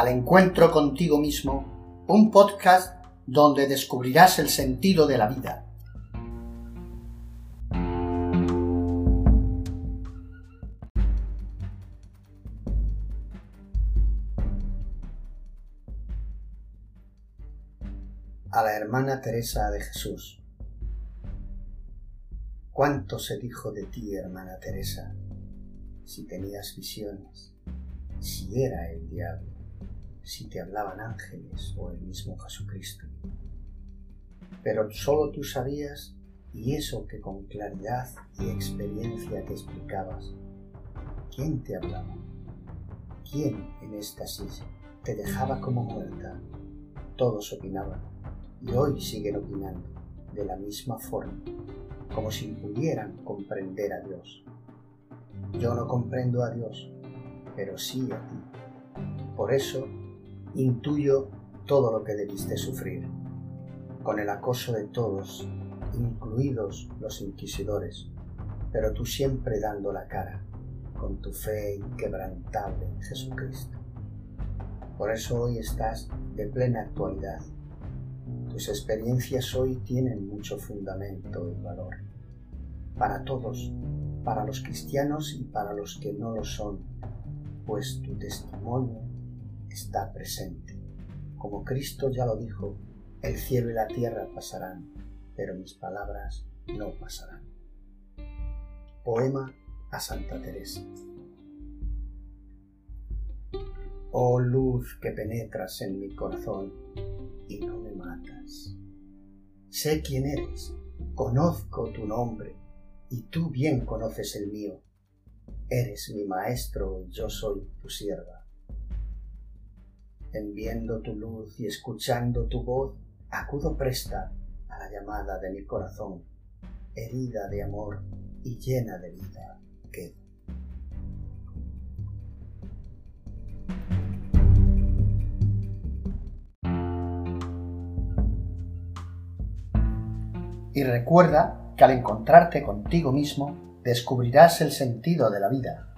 al encuentro contigo mismo, un podcast donde descubrirás el sentido de la vida. A la hermana Teresa de Jesús. ¿Cuánto se dijo de ti, hermana Teresa? Si tenías visiones, si era el diablo, si te hablaban ángeles o el mismo Jesucristo. Pero solo tú sabías y eso que con claridad y experiencia te explicabas. ¿Quién te hablaba? ¿Quién en éxtasis te dejaba como muerta? Todos opinaban y hoy siguen opinando de la misma forma, como si pudieran comprender a Dios. Yo no comprendo a Dios, pero sí a ti. Por eso intuyo todo lo que debiste sufrir, con el acoso de todos, incluidos los inquisidores, pero tú siempre dando la cara, con tu fe inquebrantable en Jesucristo. Por eso hoy estás de plena actualidad. Tus experiencias hoy tienen mucho fundamento y valor. Para todos, para los cristianos y para los que no lo son, pues tu testimonio está presente. Como Cristo ya lo dijo, el cielo y la tierra pasarán, pero mis palabras no pasarán. Poema a Santa Teresa. Oh luz que penetras en mi corazón y no me matas. Sé quién eres, conozco tu nombre y tú bien conoces el mío. Eres mi maestro y yo soy tu sierva en viendo tu luz y escuchando tu voz, acudo presta a la llamada de mi corazón, herida de amor y llena de vida quedo. Y recuerda que al encontrarte contigo mismo, descubrirás el sentido de la vida